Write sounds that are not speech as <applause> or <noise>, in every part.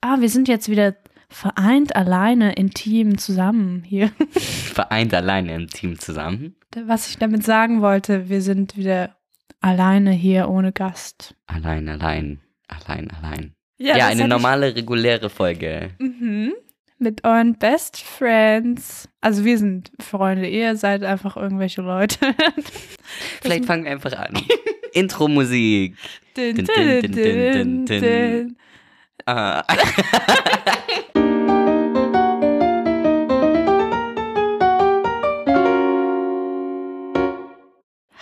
Ah, wir sind jetzt wieder vereint, alleine, intim, zusammen hier. <laughs> Vereint alleine im Team zusammen. Was ich damit sagen wollte, wir sind wieder alleine hier ohne Gast. Allein, allein, allein, allein. Ja, Ja, eine normale, reguläre Folge. Ich, mhm. Mit euren Best Friends. Also wir sind Freunde, ihr seid einfach irgendwelche Leute. <laughs> Vielleicht fangen wir einfach an. <laughs> Intro-Musik. Din, Din, din, din, din, din, din, Ah. <laughs>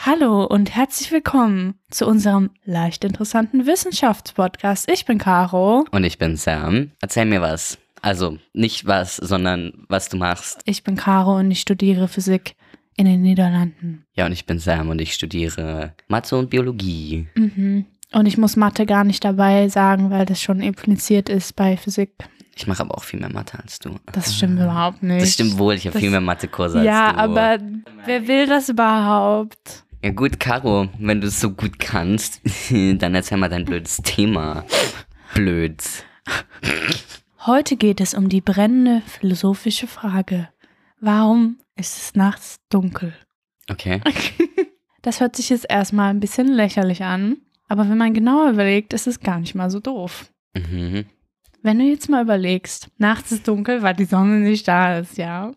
Hallo und herzlich willkommen zu unserem leicht interessanten Wissenschaftspodcast. Ich bin Caro. Und ich bin Sam. Erzähl mir was. Also nicht was, sondern was du machst. Ich bin Caro und ich studiere Physik in den Niederlanden. Ja, und ich bin Sam und ich studiere Mathe und Biologie. Mhm. Und ich muss Mathe gar nicht dabei sagen, weil das schon impliziert ist bei Physik. Ich mache aber auch viel mehr Mathe als du. Das stimmt überhaupt nicht. Das stimmt wohl, ich habe viel mehr Mathekurse Ja, als du. aber wer will das überhaupt? Ja gut, Caro, wenn du es so gut kannst, <laughs> dann erzähl mal dein blödes Thema. Blöd. Heute geht es um die brennende philosophische Frage. Warum ist es nachts dunkel? Okay. <laughs> Das hört sich jetzt erstmal ein bisschen lächerlich an, aber wenn man genauer überlegt, ist es gar nicht mal so doof. Mhm. Wenn du jetzt mal überlegst, nachts ist dunkel, weil die Sonne nicht da ist, ja?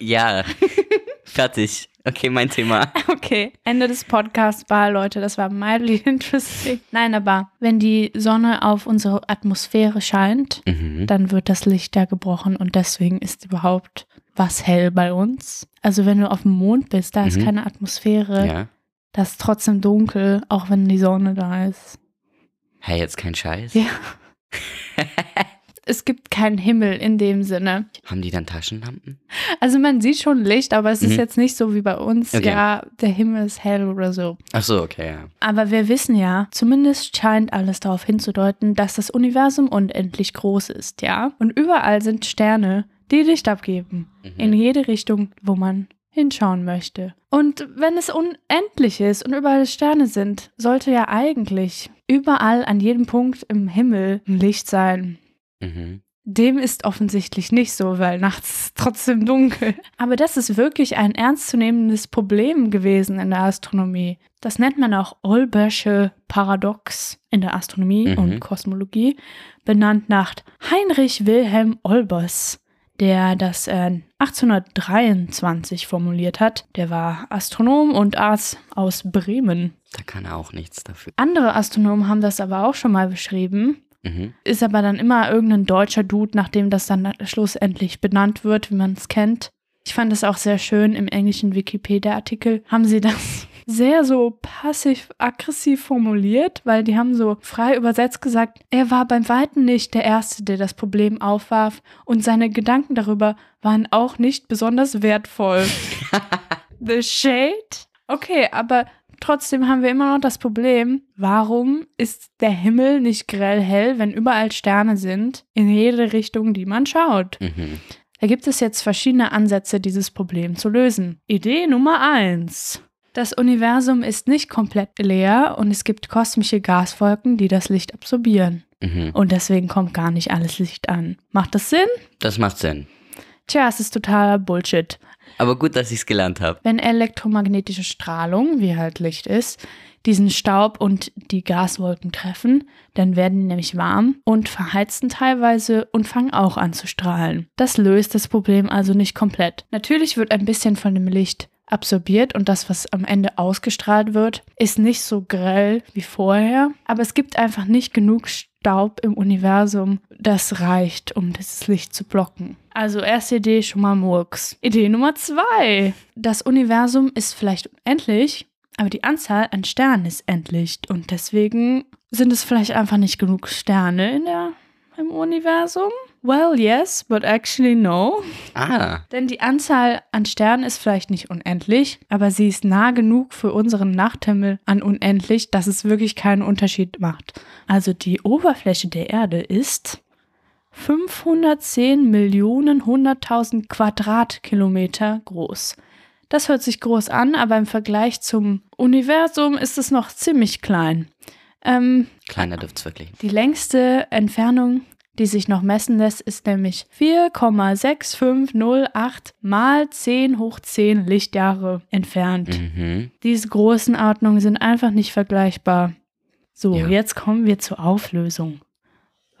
Ja. <laughs> Fertig. Okay, mein Thema. <laughs> Okay, Ende des Podcasts war, Leute, das war mildly <laughs> interesting. Nein, aber wenn die Sonne auf unsere Atmosphäre scheint, Mhm. dann wird das Licht da gebrochen und deswegen ist überhaupt was hell bei uns. Also wenn du auf dem Mond bist, da ist Mhm. keine Atmosphäre, Ja. Da ist trotzdem dunkel, auch wenn die Sonne da ist. Hey, jetzt kein Scheiß. Ja. <laughs> Es gibt keinen Himmel in dem Sinne. Haben die dann Taschenlampen? Also man sieht schon Licht, aber es ist Mhm. jetzt nicht so wie bei uns, Okay. ja, der Himmel ist hell oder so. Ach so, okay, ja. Aber wir wissen ja, zumindest scheint alles darauf hinzudeuten, dass das Universum unendlich groß ist, ja? Und überall sind Sterne, die Licht abgeben. Mhm. In jede Richtung, wo man hinschauen möchte. Und wenn es unendlich ist und überall Sterne sind, sollte ja eigentlich überall an jedem Punkt im Himmel ein Licht sein. Mhm. Dem ist offensichtlich nicht so, weil nachts trotzdem dunkel. Aber das ist wirklich ein ernstzunehmendes Problem gewesen in der Astronomie. Das nennt man auch Olbersche Paradox in der Astronomie Mhm. und Kosmologie, benannt nach Heinrich Wilhelm Olbers, der das äh, 1823 formuliert hat. Der war Astronom und Arzt aus Bremen. Da kann er auch nichts dafür. Andere Astronomen haben das aber auch schon mal beschrieben Mhm. ist aber dann immer irgendein deutscher Dude, nachdem das dann schlussendlich benannt wird, wie man es kennt. Ich fand es auch sehr schön im englischen Wikipedia-Artikel, haben sie das sehr so passiv-aggressiv formuliert, weil die haben so frei übersetzt gesagt, er war beim Weiten nicht der Erste, der das Problem aufwarf und seine Gedanken darüber waren auch nicht besonders wertvoll. <laughs> The Shade? Okay, aber trotzdem haben wir immer noch das Problem, warum ist der Himmel nicht grell hell, wenn überall Sterne sind, in jede Richtung, die man schaut? Mhm. Da gibt es jetzt verschiedene Ansätze, dieses Problem zu lösen. Idee Nummer eins: Das Universum ist nicht komplett leer und es gibt kosmische Gaswolken, die das Licht absorbieren. Mhm. Und deswegen kommt gar nicht alles Licht an. Macht das Sinn? Das macht Sinn. Tja, es ist totaler Bullshit. Aber gut, dass ich es gelernt habe. Wenn elektromagnetische Strahlung, wie halt Licht ist, diesen Staub und die Gaswolken treffen, dann werden die nämlich warm und verheizen teilweise und fangen auch an zu strahlen. Das löst das Problem also nicht komplett. Natürlich wird ein bisschen von dem Licht absorbiert und das, was am Ende ausgestrahlt wird, ist nicht so grell wie vorher, aber es gibt einfach nicht genug Staub im Universum, das reicht, um das Licht zu blocken. Also erste Idee schon mal Murks. Idee Nummer zwei. Das Universum ist vielleicht unendlich, aber die Anzahl an Sternen ist endlich und deswegen sind es vielleicht einfach nicht genug Sterne in der, im Universum. Well, yes, but actually no. Ah. Denn die Anzahl an Sternen ist vielleicht nicht unendlich, aber sie ist nah genug für unseren Nachthimmel an unendlich, dass es wirklich keinen Unterschied macht. Also die Oberfläche der Erde ist 510 Millionen 100.000 Quadratkilometer groß. Das hört sich groß an, aber im Vergleich zum Universum ist es noch ziemlich klein. Ähm, Kleiner dürft's wirklich. die längste Entfernung die sich noch messen lässt, ist nämlich 4,6508 mal 10 hoch 10 Lichtjahre entfernt. Mhm. Diese Größenordnungen sind einfach nicht vergleichbar. So, Ja. jetzt kommen wir zur Auflösung.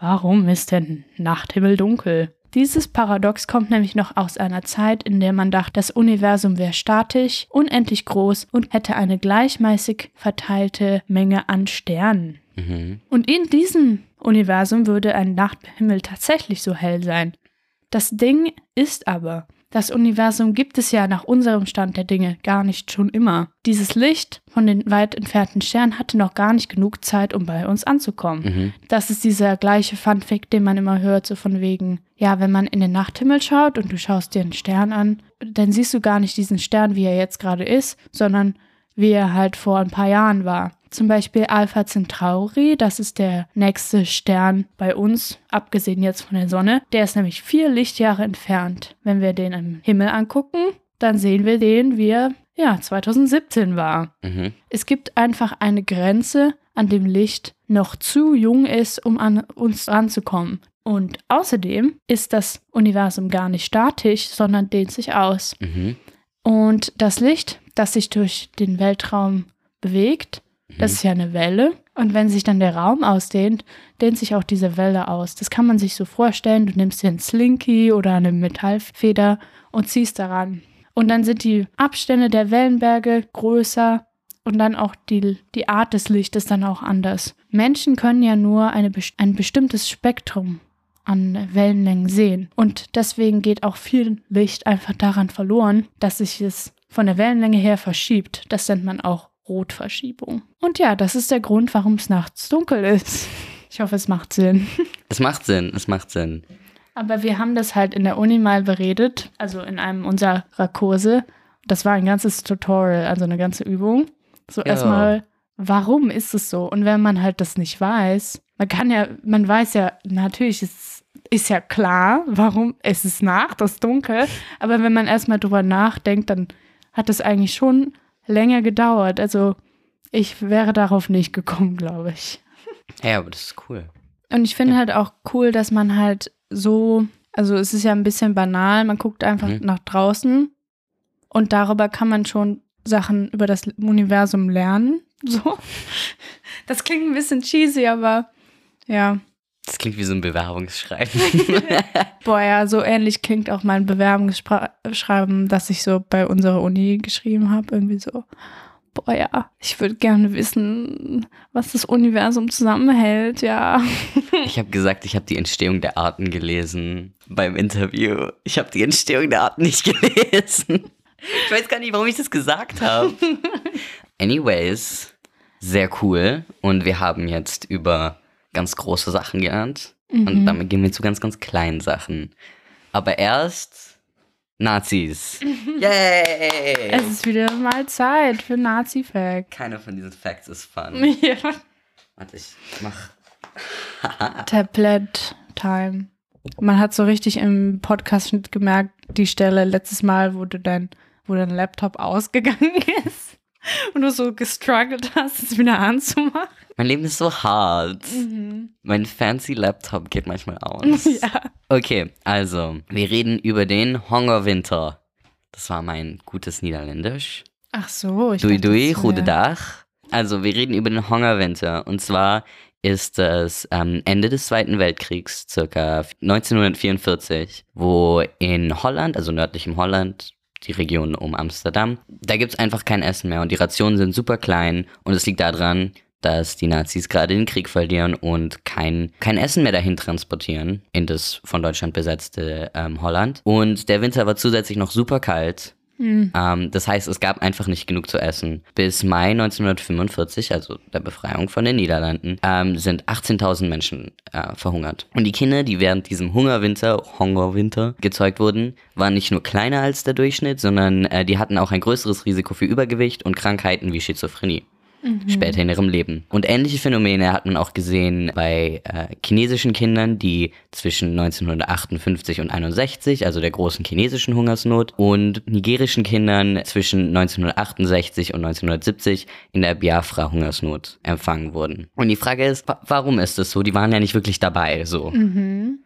Warum ist denn Nachthimmel dunkel? Dieses Paradox kommt nämlich noch aus einer Zeit, in der man dachte, das Universum wäre statisch, unendlich groß und hätte eine gleichmäßig verteilte Menge an Sternen. Mhm. Und in diesem Universum würde ein Nachthimmel tatsächlich so hell sein. Das Ding ist aber, das Universum gibt es ja nach unserem Stand der Dinge gar nicht schon immer. Dieses Licht von den weit entfernten Sternen hatte noch gar nicht genug Zeit, um bei uns anzukommen. Mhm. Das ist dieser gleiche Funfact, den man immer hört, so von wegen, ja, wenn man in den Nachthimmel schaut und du schaust dir einen Stern an, dann siehst du gar nicht diesen Stern, wie er jetzt gerade ist, sondern wie er halt vor ein paar Jahren war. Zum Beispiel Alpha Centauri, das ist der nächste Stern bei uns, abgesehen jetzt von der Sonne. Der ist nämlich vier Lichtjahre entfernt. Wenn wir den am Himmel angucken, dann sehen wir den, wie er ja 2017 war. Mhm. Es gibt einfach eine Grenze, an dem Licht noch zu jung ist, um an uns ranzukommen. Und außerdem ist das Universum gar nicht statisch, sondern dehnt sich aus. Mhm. Und das Licht, das sich durch den Weltraum bewegt, das ist ja eine Welle. Und wenn sich dann der Raum ausdehnt, dehnt sich auch diese Welle aus. Das kann man sich so vorstellen. Du nimmst dir einen Slinky oder eine Metallfeder und ziehst daran. Und dann sind die Abstände der Wellenberge größer und dann auch die, die Art des Lichtes dann auch anders. Menschen können ja nur eine, ein bestimmtes Spektrum an Wellenlängen sehen. Und deswegen geht auch viel Licht einfach daran verloren, dass sich es von der Wellenlänge her verschiebt. Das nennt man auch Rotverschiebung. Und ja, das ist der Grund, warum es nachts dunkel ist. Ich hoffe, es macht Sinn. <laughs> Es macht Sinn, es macht Sinn. Aber wir haben das halt in der Uni mal beredet, also in einem unserer Kurse. Das war ein ganzes Tutorial, also eine ganze Übung. So Ja. erstmal, warum ist es so? Und wenn man halt das nicht weiß, man kann ja, man weiß ja, natürlich ist, ist ja klar, warum es ist Nacht, es ist dunkel. Aber wenn man erstmal drüber nachdenkt, dann hat es eigentlich schon länger gedauert. Also ich wäre darauf nicht gekommen, glaube ich. Ja, aber das ist cool. Und ich finde halt auch cool, dass man halt so, also es ist ja ein bisschen banal, man guckt einfach Mhm. nach draußen und darüber kann man schon Sachen über das Universum lernen. <laughs> So. Das klingt ein bisschen cheesy, aber ja. Das klingt wie so ein Bewerbungsschreiben. <laughs> Boah, ja, so ähnlich klingt auch mein Bewerbungsschreiben, das ich so bei unserer Uni geschrieben habe. Irgendwie so, boah, ja, ich würde gerne wissen, was das Universum zusammenhält, ja. ich habe gesagt, ich habe die Entstehung der Arten gelesen beim Interview. Ich habe die Entstehung der Arten nicht <laughs> gelesen. Ich weiß gar nicht, warum ich das gesagt habe. <laughs> Anyways, sehr cool. Und wir haben jetzt über ganz große Sachen gelernt. Und damit gehen wir zu ganz, ganz kleinen Sachen. Aber erst Nazis. <laughs> Yay! Es ist wieder mal Zeit für Nazi-Fact. Keiner von diesen Facts ist fun. <laughs> Ja. Warte, ich mach. <laughs> Tablet-Time. Man hat so richtig im Podcast gemerkt, die Stelle letztes Mal, wo du dein, wo dein Laptop ausgegangen ist <laughs> und du so gestruggelt hast, es wieder anzumachen. Mein Leben ist so hart. Mein fancy Laptop geht manchmal aus. <laughs> Ja. Okay, also, wir reden über den Hongerwinter. Das war mein gutes Niederländisch. Ach so, ich Dui dui, das Dach. Also, wir reden über den Hongerwinter. Und zwar ist es ähm, Ende des Zweiten Weltkriegs, circa 1944, wo in Holland, also nördlichem Holland, die Region um Amsterdam, da gibt es einfach kein Essen mehr und die Rationen sind super klein und es liegt daran, dass die Nazis gerade den Krieg verlieren und kein, kein Essen mehr dahin transportieren in das von Deutschland besetzte ähm, Holland. Und der Winter war zusätzlich noch super kalt. Ähm, das heißt, es gab einfach nicht genug zu essen. Bis Mai 1945, also der Befreiung von den Niederlanden, ähm, sind 18.000 Menschen äh, verhungert. Und die Kinder, die während diesem Hungerwinter, Hungerwinter gezeugt wurden, waren nicht nur kleiner als der Durchschnitt, sondern äh, die hatten auch ein größeres Risiko für Übergewicht und Krankheiten wie Schizophrenie. Später in ihrem Leben. Und ähnliche Phänomene hat man auch gesehen bei äh, chinesischen Kindern, die zwischen 1958 und 61, also der großen chinesischen Hungersnot, und nigerischen Kindern zwischen 1968 und 1970 in der Biafra-Hungersnot empfangen wurden. Und die Frage ist, wa warum ist das so? Die waren ja nicht wirklich dabei, so.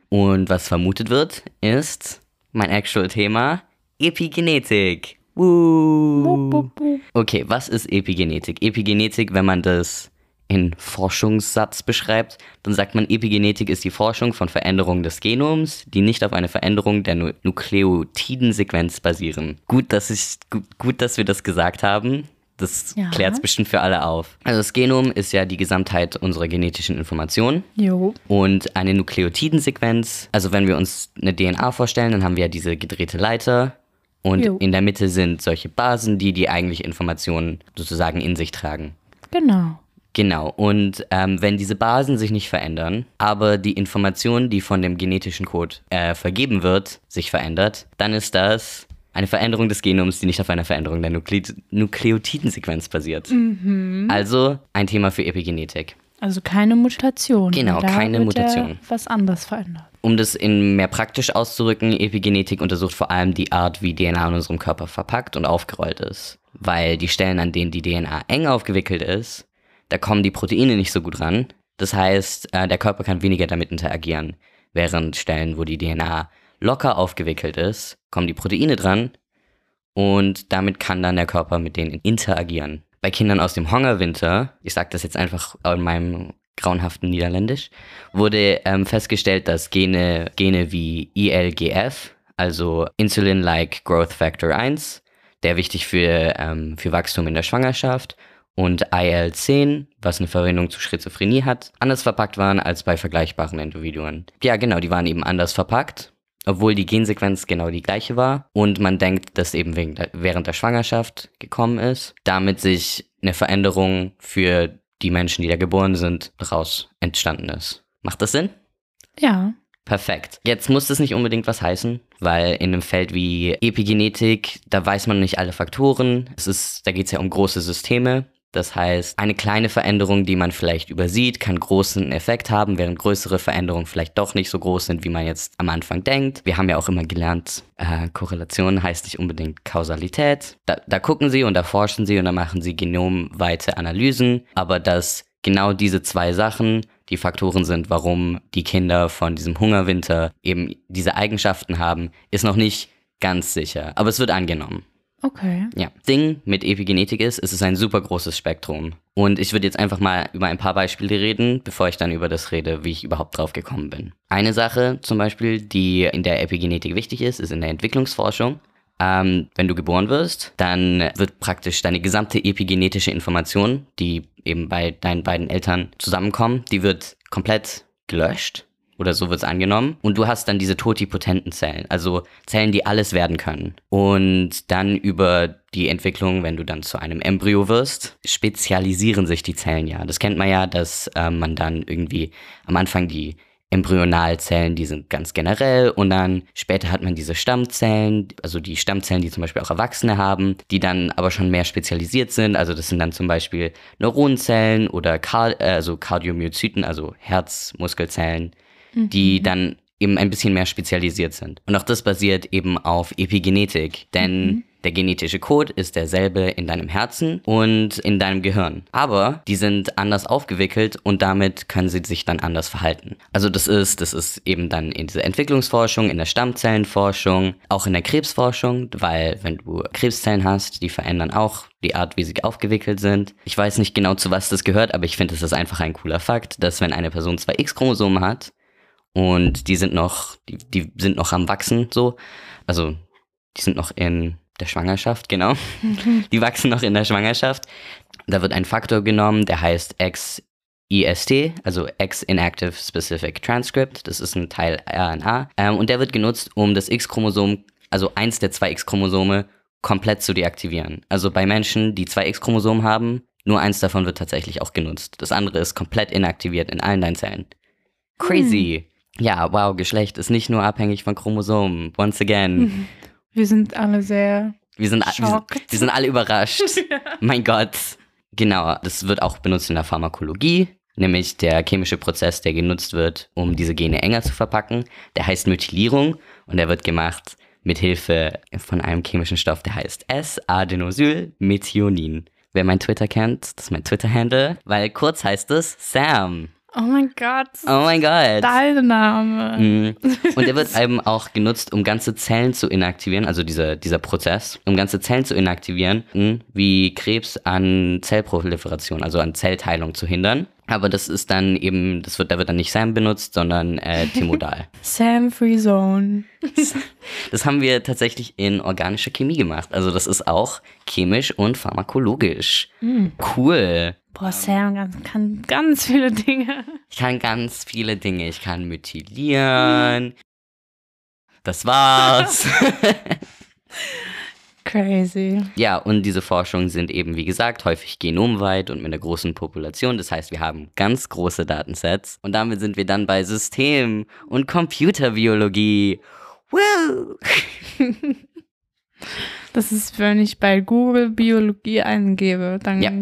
Und was vermutet wird, ist mein actual Thema, Epigenetik. Woo. Okay, was ist Epigenetik? Epigenetik, wenn man das in Forschungssatz beschreibt, dann sagt man, Epigenetik ist die Forschung von Veränderungen des Genoms, die nicht auf eine Veränderung der Nu Nukleotidensequenz basieren. Gut, dass ich gut, gut, dass wir das gesagt haben. Das Ja. klärt es bestimmt für alle auf. Also das Genom ist ja die Gesamtheit unserer genetischen Informationen. Jo. Und eine Nukleotidensequenz, also wenn wir uns eine DNA vorstellen, dann haben wir ja diese gedrehte Leiter und Jo. in der Mitte sind solche Basen, die die eigentliche Informationen sozusagen in sich tragen. Genau. Genau, und ähm, wenn diese Basen sich nicht verändern, aber die Information, die von dem genetischen Code äh, vergeben wird, sich verändert, dann ist das eine Veränderung des Genoms, die nicht auf einer Veränderung der Nukle Nukleotidensequenz basiert. Also ein Thema für Epigenetik. Also keine Mutation. Genau, Da keine wird ja Mutation. was anderes verändert. Um das in mehr praktisch auszurücken, Epigenetik untersucht vor allem die Art, wie DNA in unserem Körper verpackt und aufgerollt ist. Weil die Stellen, an denen die DNA eng aufgewickelt ist, da kommen die Proteine nicht so gut ran. Das heißt, äh, der Körper kann weniger damit interagieren. Während Stellen, wo die DNA locker aufgewickelt ist, kommen die Proteine dran und damit kann dann der Körper mit denen interagieren. Bei Kindern aus dem Hungerwinter, ich sage das jetzt einfach in meinem grauenhaften Niederländisch, wurde ähm, festgestellt, dass Gene, Gene wie ILGF, also Insulin-like Growth Factor 1, der wichtig für, ähm, für Wachstum in der Schwangerschaft, und IL-10, was eine Verbindung zu Schizophrenie hat, anders verpackt waren als bei vergleichbaren Individuen. Ja, genau, die waren eben anders verpackt, obwohl die Gensequenz genau die gleiche war und man denkt, dass eben der, während der Schwangerschaft gekommen ist, damit sich eine Veränderung für die Menschen, die da geboren sind, daraus entstanden ist. Macht das Sinn? Ja. Perfekt. Jetzt muss das nicht unbedingt was heißen, weil in einem Feld wie Epigenetik, da weiß man nicht alle Faktoren. Es ist, da geht es ja um große Systeme. Das heißt, eine kleine Veränderung, die man vielleicht übersieht, kann großen Effekt haben, während größere Veränderungen vielleicht doch nicht so groß sind, wie man jetzt am Anfang denkt. Wir haben ja auch immer gelernt, äh, Korrelation heißt nicht unbedingt Kausalität. Da, da gucken sie und da forschen sie und da machen sie genomweite Analysen, aber dass genau diese zwei Sachen die Faktoren sind, warum die Kinder von diesem Hungerwinter eben diese Eigenschaften haben, ist noch nicht ganz sicher. Aber es wird angenommen. Okay. Ja. Ding mit Epigenetik ist, es ist ein super großes Spektrum. Und ich würde jetzt einfach mal über ein paar Beispiele reden, bevor ich dann über das rede, wie ich überhaupt drauf gekommen bin. Eine Sache zum Beispiel, die in der Epigenetik wichtig ist, ist in der Entwicklungsforschung. Ähm, wenn du geboren wirst, dann wird praktisch deine gesamte epigenetische Information, die eben bei deinen beiden Eltern zusammenkommen, die wird komplett gelöscht oder so wird es angenommen. Und du hast dann diese totipotenten Zellen, also Zellen, die alles werden können. Und dann über die Entwicklung, wenn du dann zu einem Embryo wirst, spezialisieren sich die Zellen ja. Das kennt man ja, dass äh, man dann irgendwie am Anfang die Embryonalzellen, die sind ganz generell und dann später hat man diese Stammzellen, also die Stammzellen, die zum Beispiel auch Erwachsene haben, die dann aber schon mehr spezialisiert sind. Also das sind dann zum Beispiel Neuronenzellen oder Kar äh, also Kardiomyozyten, also Herzmuskelzellen, die dann eben ein bisschen mehr spezialisiert sind. Und auch das basiert eben auf Epigenetik, denn der genetische Code ist derselbe in deinem Herzen und in deinem Gehirn. Aber die sind anders aufgewickelt und damit können sie sich dann anders verhalten. Also das ist, das ist eben dann in dieser Entwicklungsforschung, in der Stammzellenforschung, auch in der Krebsforschung, weil wenn du Krebszellen hast, die verändern auch die Art, wie sie aufgewickelt sind. Ich weiß nicht genau, zu was das gehört, aber ich finde, es ist einfach ein cooler Fakt, dass wenn eine Person zwei X-Chromosomen hat und die sind noch, die, die sind noch am Wachsen, so, also die sind noch in der Schwangerschaft, genau. <laughs> Die wachsen noch in der Schwangerschaft. Da wird ein Faktor genommen, der heißt XIST, also X-Inactive Specific Transcript. Das ist ein Teil RNA. Ähm, und der wird genutzt, um das X-Chromosom, also eins der zwei X-Chromosome, komplett zu deaktivieren. Also bei Menschen, die zwei X-Chromosomen haben, nur eins davon wird tatsächlich auch genutzt. Das andere ist komplett inaktiviert in allen deinen Zellen. Crazy. Ja, wow, Geschlecht ist nicht nur abhängig von Chromosomen. Once again. <laughs> Wir sind alle sehr. Wir sind, wir, sind, wir sind alle überrascht. <laughs> Mein Gott. Genau, das wird auch benutzt in der Pharmakologie, nämlich der chemische Prozess, der genutzt wird, um diese Gene enger zu verpacken. Der heißt Methylierung und der wird gemacht mit Hilfe von einem chemischen Stoff, der heißt S-Adenosylmethionin. Wer mein Twitter kennt, das ist mein Twitter-Handle, weil kurz heißt es Sam. Oh mein Gott. Oh mein Gott. Dein Name. Mm. Und der wird <laughs> eben auch genutzt, um ganze Zellen zu inaktivieren, also dieser, dieser Prozess, um ganze Zellen zu inaktivieren, wie Krebs an Zellproliferation, also an Zellteilung zu hindern. Aber das ist dann eben, das wird, da wird dann nicht Sam benutzt, sondern äh, Timodal. <laughs> Sam Free Zone. <laughs> Das haben wir tatsächlich in organischer Chemie gemacht. Also das ist auch chemisch und pharmakologisch. Cool. Boah, Sam kann, kann ganz viele Dinge. Ich kann ganz viele Dinge. Ich kann methylieren. Das war's. <laughs> Crazy. ja, und diese Forschungen sind eben, wie gesagt, häufig genomweit und mit einer großen Population. Das heißt, wir haben ganz große Datensets. Und damit sind wir dann bei System- und Computerbiologie. Woo! <laughs> Das ist, wenn ich bei Google Biologie eingebe, dann Ja.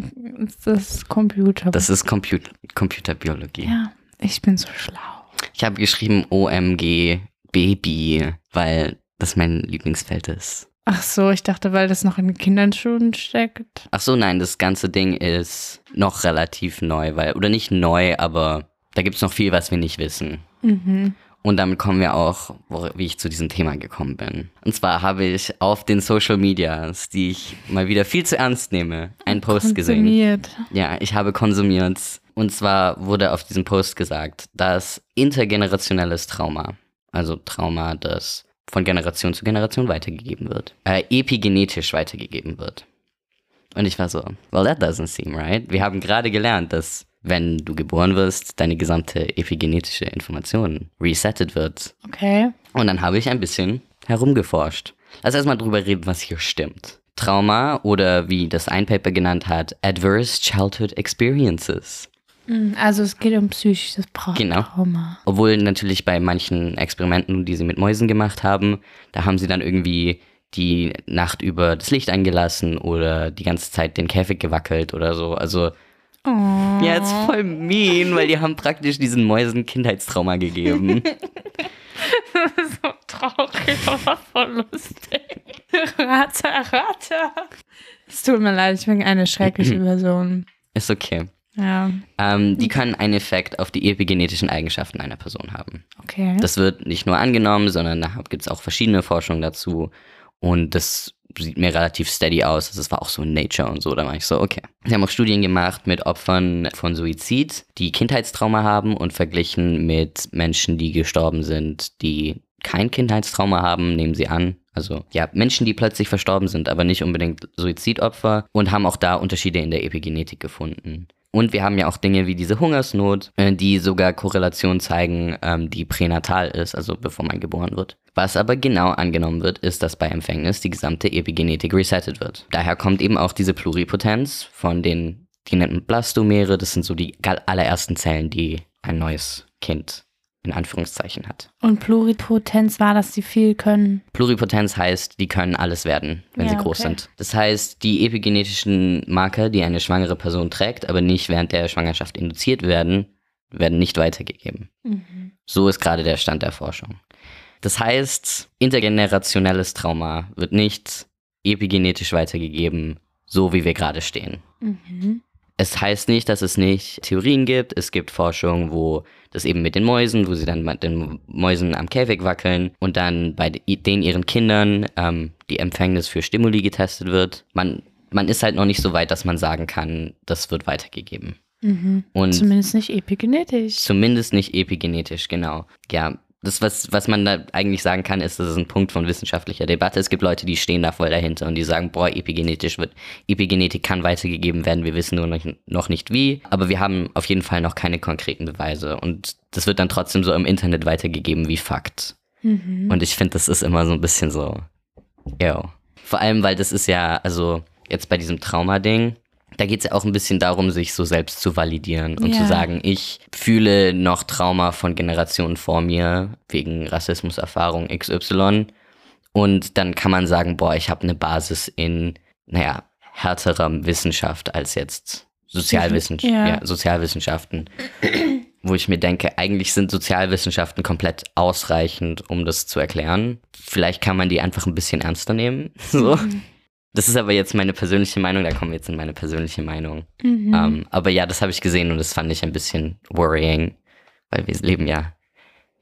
ist das Computer. Das ist Compu Computerbiologie. ja, ich bin so schlau. Ich habe geschrieben OMG Baby, weil das mein Lieblingsfeld ist. Ach so, ich dachte, weil das noch in Kinderschuhen steckt. Ach so, nein, das ganze Ding ist noch relativ neu, weil, oder nicht neu, aber da gibt's noch viel, was wir nicht wissen. Mhm. Und damit kommen wir auch, wie ich zu diesem Thema gekommen bin. Und zwar habe ich auf den Social Medias, die ich mal wieder viel zu ernst nehme, einen Post gesehen. Konsumiert. Ja, ich habe konsumiert. Und zwar wurde auf diesem Post gesagt, dass intergenerationelles Trauma, also Trauma, das von Generation zu Generation weitergegeben wird, äh, epigenetisch weitergegeben wird. Und ich war so, well, that doesn't seem right. Wir haben gerade gelernt, dass wenn du geboren wirst, deine gesamte epigenetische Information resettet wird. Okay. Und dann habe ich ein bisschen herumgeforscht. Lass erstmal drüber reden, was hier stimmt. Trauma oder wie das ein Paper genannt hat, Adverse Childhood Experiences. Mhm, Also es geht um psychisches Genau. Trauma. Obwohl natürlich bei manchen Experimenten, die sie mit Mäusen gemacht haben, da haben sie dann irgendwie die Nacht über das Licht eingelassen oder die ganze Zeit den Käfig gewackelt oder so. Also Oh. ja, jetzt voll mean, weil die haben praktisch diesen Mäusen Kindheitstrauma gegeben. <laughs> so traurig, aber voll lustig. Rate, rate. Es tut mir leid, ich bin eine schreckliche <clears throat> Person. Ist okay. Ja, Ähm, die können einen Effekt auf die epigenetischen Eigenschaften einer Person haben. okay. Das wird nicht nur angenommen, sondern da gibt es auch verschiedene Forschungen dazu. Und das sieht mir relativ steady aus. Das war auch so in Nature und so. Da war ich so, okay. Sie haben auch Studien gemacht mit Opfern von Suizid, die Kindheitstrauma haben und verglichen mit Menschen, die gestorben sind, die kein Kindheitstrauma haben, nehmen sie an. Also ja, Menschen, die plötzlich verstorben sind, aber nicht unbedingt Suizidopfer und haben auch da Unterschiede in der Epigenetik gefunden. Und wir haben ja auch Dinge wie diese Hungersnot, äh, die sogar Korrelation zeigen, ähm, die pränatal ist, also bevor man geboren wird. Was aber genau angenommen wird, ist, dass bei Empfängnis die gesamte Epigenetik resettet wird. Daher kommt eben auch diese Pluripotenz von den, die nennt Blastomere, das sind so die allerersten Zellen, die ein neues Kind in Anführungszeichen hat. Und Pluripotenz war, dass sie viel können. Pluripotenz heißt, die können alles werden, wenn Ja, sie groß okay. sind. Das heißt, die epigenetischen Marker, die eine schwangere Person trägt, aber nicht während der Schwangerschaft induziert werden, werden nicht weitergegeben. Mhm. So ist gerade der Stand der Forschung. Das heißt, intergenerationelles Trauma wird nicht epigenetisch weitergegeben, so wie wir gerade stehen. Mhm. Es heißt nicht, dass es nicht Theorien gibt. Es gibt Forschung, wo das eben mit den Mäusen, wo sie dann mit den Mäusen am Käfig wackeln und dann bei de- den ihren Kindern ähm, die Empfängnis für Stimuli getestet wird. Man, man ist halt noch nicht so weit, dass man sagen kann, das wird weitergegeben. Mhm. Und Zumindest nicht epigenetisch. Zumindest nicht epigenetisch, genau. Ja, das, was, was man da eigentlich sagen kann, ist, das ist ein Punkt von wissenschaftlicher Debatte. Es gibt Leute, die stehen da voll dahinter und die sagen, boah, epigenetisch wird, Epigenetik kann weitergegeben werden, wir wissen nur noch, noch nicht wie. Aber wir haben auf jeden Fall noch keine konkreten Beweise. Und das wird dann trotzdem so im Internet weitergegeben wie Fakt. Mhm. Und ich finde, das ist immer so ein bisschen so, yo. Vor allem, weil das ist ja, also jetzt bei diesem Trauma-Ding, da geht es ja auch ein bisschen darum, sich so selbst zu validieren und Ja. zu sagen, ich fühle noch Trauma von Generationen vor mir wegen Rassismuserfahrung XY. Und dann kann man sagen, boah, ich habe eine Basis in, naja, härterer Wissenschaft als jetzt Sozialwissenschaft, Ja. ja, Sozialwissenschaften. Wo ich mir denke, eigentlich sind Sozialwissenschaften komplett ausreichend, um das zu erklären. Vielleicht kann man die einfach ein bisschen ernster nehmen. <laughs> So. Das ist aber jetzt meine persönliche Meinung, da kommen wir jetzt in meine persönliche Meinung. Mhm. Ähm, aber ja, das habe ich gesehen und das fand ich ein bisschen worrying, weil wir leben ja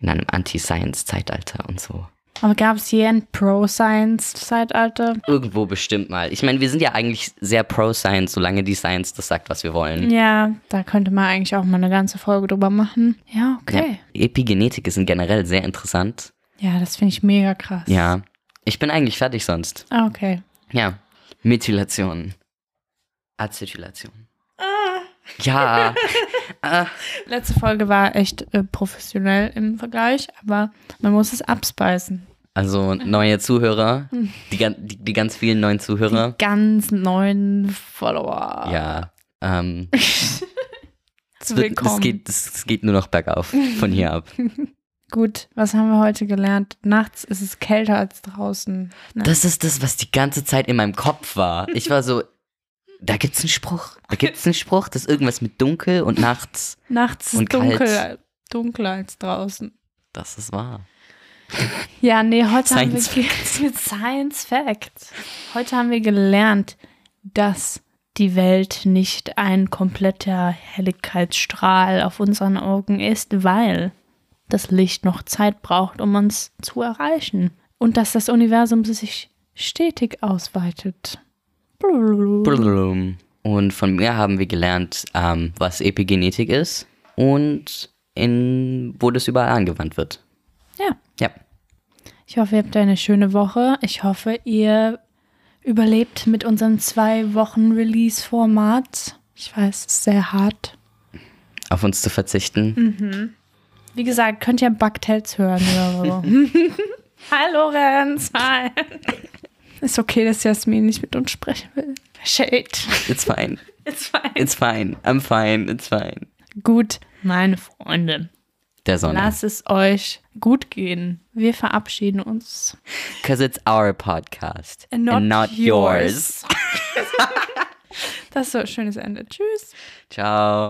in einem Anti-Science-Zeitalter und so. Aber gab es je ein Pro-Science-Zeitalter? Irgendwo bestimmt mal. Ich meine, wir sind ja eigentlich sehr pro-Science, solange die Science das sagt, was wir wollen. Ja, da könnte man eigentlich auch mal eine ganze Folge drüber machen. Ja, Ja. okay. Epigenetik ist generell sehr interessant. Ja, das finde ich mega krass. Ja. Ich bin eigentlich fertig sonst. Ah, okay. Ja. Methylation. Acetylation. Ja. <laughs> Letzte Folge war echt äh, professionell im Vergleich, aber man muss es abspeisen. Also neue Zuhörer, <laughs> die, die, die ganz vielen neuen Zuhörer. Ganz neuen Follower. Ja. Ähm, <laughs> es, wird, es, geht, es geht nur noch bergauf von hier ab. Gut, was haben wir heute gelernt? Nachts ist es kälter als draußen. Ne? Das ist das, was die ganze Zeit in meinem Kopf war. Ich war so, <laughs> da gibt's einen Spruch. Da gibt's einen Spruch, das ist irgendwas mit dunkel und nachts. Nachts ist und dunkel, kalt. dunkler als draußen. Das ist wahr. <laughs> Ja, nee, heute Science haben wir Science Fact. <laughs> Heute haben wir gelernt, dass die Welt nicht ein kompletter Helligkeitsstrahl auf unseren Augen ist, weil das Licht noch Zeit braucht, um uns zu erreichen. Und dass das Universum sich stetig ausweitet. Und von mir haben wir gelernt, ähm, was Epigenetik ist und in, wo das überall angewandt wird. Ja. Ja. Ich hoffe, ihr habt eine schöne Woche. Ich hoffe, ihr überlebt mit unserem zwei Wochen Release-Format. Ich weiß, es ist sehr hart. Auf uns zu verzichten. Wie gesagt, könnt ihr Bugtails hören oder so. <laughs> Hi Lorenz, hi. Ist okay, dass Jasmin nicht mit uns sprechen will. Shade. It's fine. It's fine. It's fine. I'm fine. It's fine. Gut, meine Freunde. Der Sonne. Lasst es euch gut gehen. Wir verabschieden uns. Because it's our podcast. And not and not yours. <laughs> Das ist so ein schönes Ende. Tschüss. Ciao.